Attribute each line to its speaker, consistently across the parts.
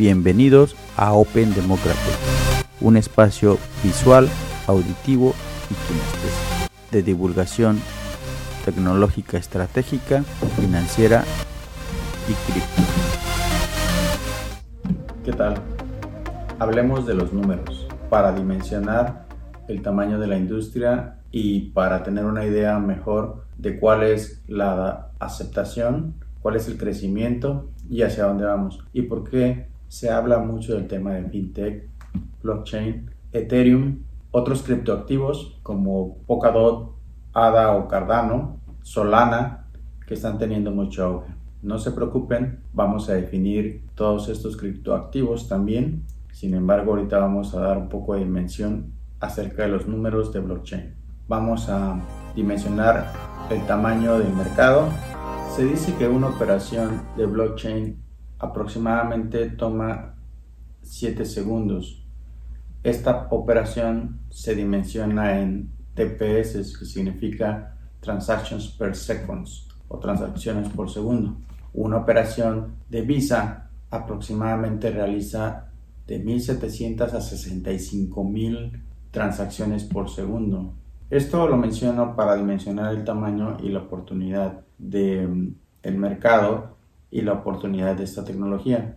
Speaker 1: Bienvenidos a Open Democracy, un espacio visual, auditivo y kinestésico de divulgación tecnológica estratégica, financiera y cripto. ¿Qué tal? Hablemos de los números para dimensionar el tamaño de la industria y para tener una idea mejor de cuál es la aceptación, cuál es el crecimiento y hacia dónde vamos. Y por qué se habla mucho del tema de fintech, blockchain, Ethereum, otros criptoactivos como Polkadot, ADA o Cardano, Solana, que están teniendo mucho auge. No se preocupen, vamos a definir todos estos criptoactivos también. Sin embargo, ahorita vamos a dar un poco de dimensión acerca de los números de blockchain. Vamos a dimensionar el tamaño del mercado. Se dice que una operación de blockchain aproximadamente toma 7 segundos. Esta operación se dimensiona en TPS, que significa Transactions per Seconds o transacciones por segundo. Una operación de Visa aproximadamente realiza de 1700 a 65.000 transacciones por segundo. Esto lo menciono para dimensionar el tamaño y la oportunidad del mm, el mercado y la oportunidad de esta tecnología.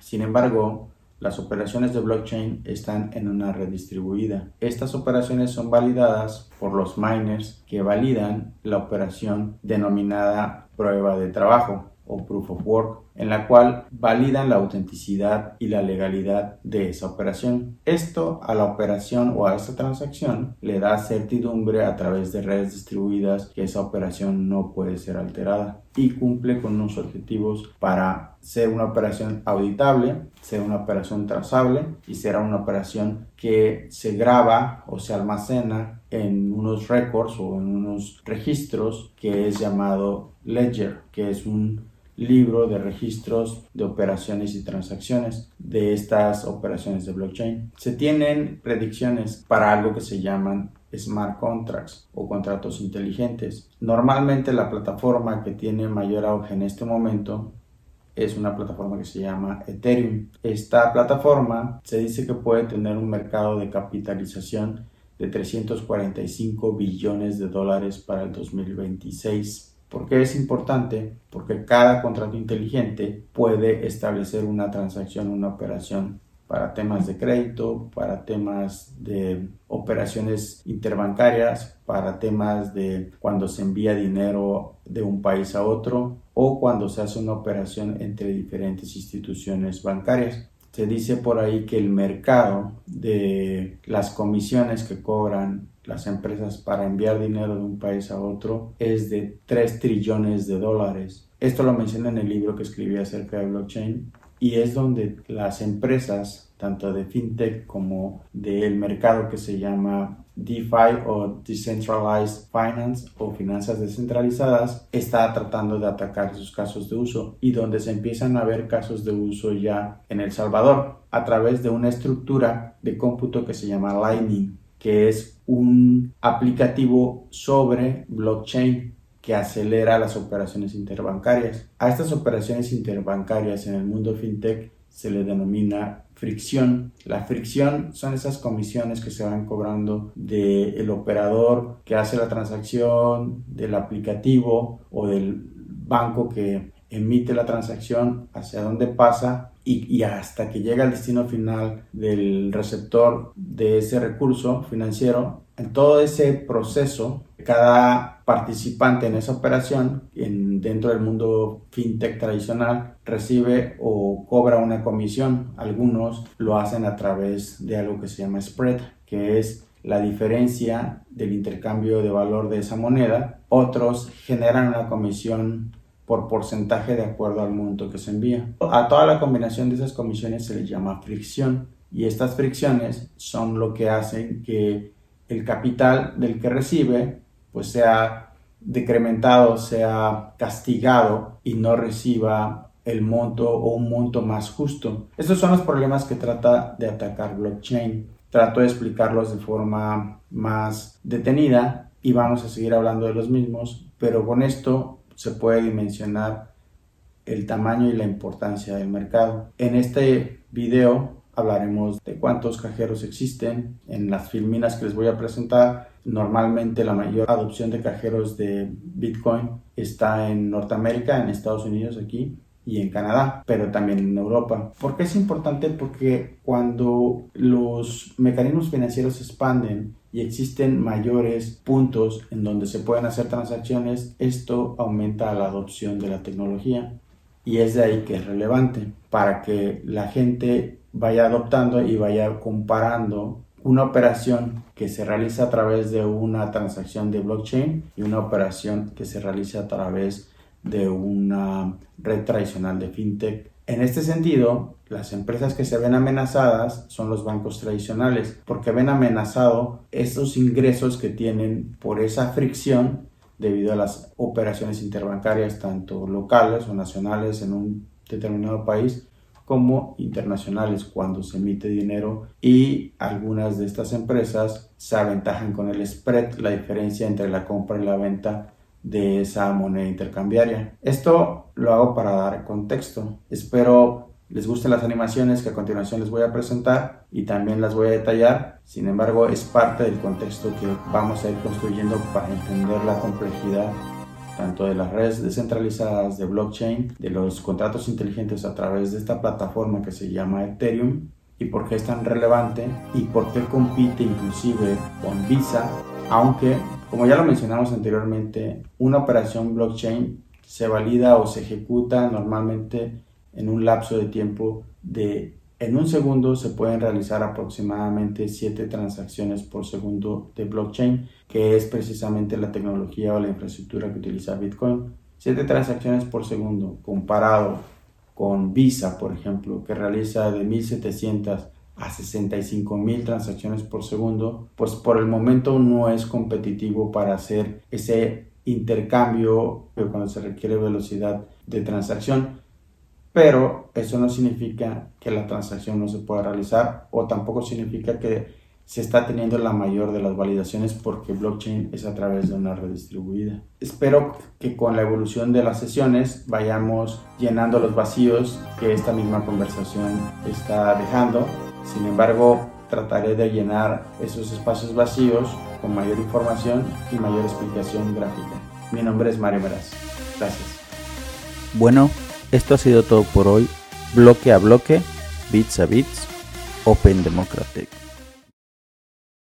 Speaker 1: Sin embargo, las operaciones de blockchain están en una red distribuida. Estas operaciones son validadas por los miners que validan la operación denominada prueba de trabajo o proof of work, en la cual validan la autenticidad y la legalidad de esa operación. Esto a la operación o a esta transacción le da certidumbre a través de redes distribuidas que esa operación no puede ser alterada y cumple con unos objetivos para ser una operación auditable, ser una operación trazable y será una operación que se graba o se almacena en unos records o en unos registros que es llamado ledger, que es un libro de registros de operaciones y transacciones de estas operaciones de blockchain. Se tienen predicciones para algo que se llaman smart contracts o contratos inteligentes. Normalmente la plataforma que tiene mayor auge en este momento es una plataforma que se llama Ethereum. Esta plataforma se dice que puede tener un mercado de capitalización de 345 billones de dólares para el 2026 ¿Por qué es importante? Porque cada contrato inteligente puede establecer una transacción, una operación para temas de crédito, para temas de operaciones interbancarias, para temas de cuando se envía dinero de un país a otro o cuando se hace una operación entre diferentes instituciones bancarias. Se dice por ahí que el mercado de las comisiones que cobran las empresas para enviar dinero de un país a otro es de 3 trillones de dólares. Esto lo menciona en el libro que escribí acerca de blockchain y es donde las empresas, tanto de fintech como del mercado que se llama DeFi o Decentralized Finance o finanzas descentralizadas, está tratando de atacar esos casos de uso y donde se empiezan a ver casos de uso ya en El Salvador a través de una estructura de cómputo que se llama Lightning que es un aplicativo sobre blockchain que acelera las operaciones interbancarias. A estas operaciones interbancarias en el mundo fintech se le denomina fricción. La fricción son esas comisiones que se van cobrando del operador que hace la transacción, del aplicativo o del banco que emite la transacción, hacia dónde pasa y, hasta que llega al destino final del receptor de ese recurso financiero, en todo ese proceso, cada participante en esa operación en, dentro del mundo fintech tradicional recibe o cobra una comisión. Algunos lo hacen a través de algo que se llama spread, que es la diferencia del intercambio de valor de esa moneda. Otros generan una comisión por porcentaje de acuerdo al monto que se envía. A toda la combinación de esas comisiones se le llama fricción y estas fricciones son lo que hacen que el capital del que recibe pues sea decrementado, sea castigado y no reciba el monto o un monto más justo. Estos son los problemas que trata de atacar blockchain. Trato de explicarlos de forma más detenida y vamos a seguir hablando de los mismos, pero con esto se puede dimensionar el tamaño y la importancia del mercado. En este video hablaremos de cuántos cajeros existen. En las filminas que les voy a presentar, normalmente la mayor adopción de cajeros de Bitcoin está en Norteamérica, en Estados Unidos aquí y en Canadá, pero también en Europa. ¿Por qué es importante? Porque cuando los mecanismos financieros se expanden y existen mayores puntos en donde se pueden hacer transacciones, esto aumenta la adopción de la tecnología y es de ahí que es relevante para que la gente vaya adoptando y vaya comparando una operación que se realiza a través de una transacción de blockchain y una operación que se realiza a través de una red tradicional de fintech. En este sentido, las empresas que se ven amenazadas son los bancos tradicionales, porque ven amenazado esos ingresos que tienen por esa fricción debido a las operaciones interbancarias, tanto locales o nacionales en un determinado país, como internacionales cuando se emite dinero y algunas de estas empresas se aventajan con el spread, la diferencia entre la compra y la venta de esa moneda intercambiaria. Esto lo hago para dar contexto. Espero les gusten las animaciones que a continuación les voy a presentar y también las voy a detallar. Sin embargo, es parte del contexto que vamos a ir construyendo para entender la complejidad tanto de las redes descentralizadas de blockchain, de los contratos inteligentes a través de esta plataforma que se llama Ethereum y por qué es tan relevante y por qué compite inclusive con Visa, aunque como ya lo mencionamos anteriormente, una operación blockchain se valida o se ejecuta normalmente en un lapso de tiempo de en un segundo se pueden realizar aproximadamente 7 transacciones por segundo de blockchain, que es precisamente la tecnología o la infraestructura que utiliza Bitcoin. 7 transacciones por segundo comparado con Visa, por ejemplo, que realiza de 1700 a 65 mil transacciones por segundo, pues por el momento no es competitivo para hacer ese intercambio cuando se requiere velocidad de transacción pero eso no significa que la transacción no se pueda realizar o tampoco significa que se está teniendo la mayor de las validaciones porque blockchain es a través de una red distribuida. Espero que con la evolución de las sesiones vayamos llenando los vacíos que esta misma conversación está dejando. Sin embargo, trataré de llenar esos espacios vacíos con mayor información y mayor explicación gráfica. Mi nombre es Mario Meraz. Gracias.
Speaker 2: Bueno, esto ha sido todo por hoy. Bloque a bloque, bits a bits, Open Democratic.